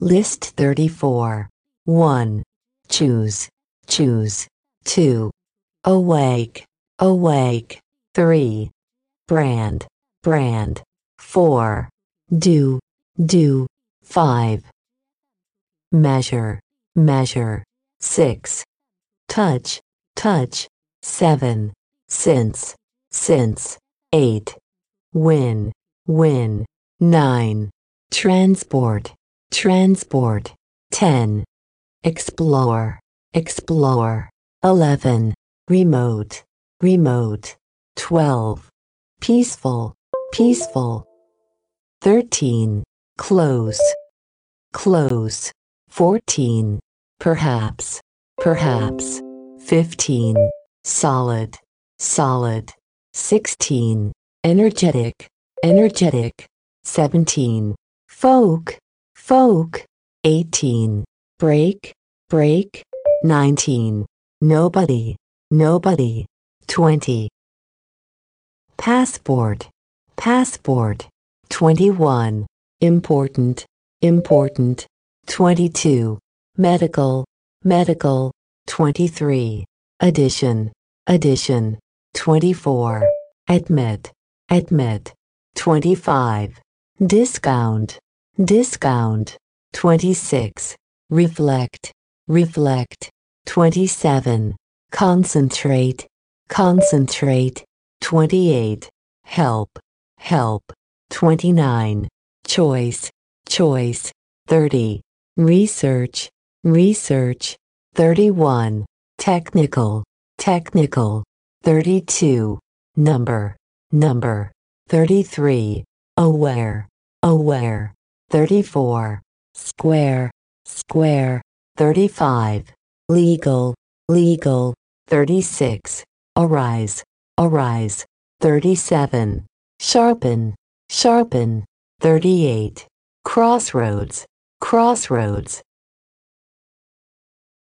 List 34. 1. Choose, choose. 2. Awake, awake. 3. Brand, brand. 4. Do, do. 5. Measure, measure. 6. Touch, touch. 7. Since, since. 8. Win, win. 9. Transport, transport. 10. Explore, explore. 11. Remote, remote. 12. Peaceful, peaceful. 13. Close, close. 14. Perhaps, perhaps. 15. Solid, solid. 16. Energetic, energetic. 17. Folk, folk. 18. Break, break. 19. Nobody, nobody. 20. Passport, passport. 21. Important, important. 22. Medical, medical. 23. Addition, addition. 24. Admit, admit. 25. Discount, discount. 26. Reflect, reflect. 27. Concentrate, concentrate. 28. Help, help. 29. Choice, choice. 30. Research, research. 31. Technical, technical. 32. Number, number. 33. Aware, aware. 34. Square, square. 35. Legal, legal. 36. Arise, arise. 37. Sharpen, sharpen. 38. Crossroads, crossroads.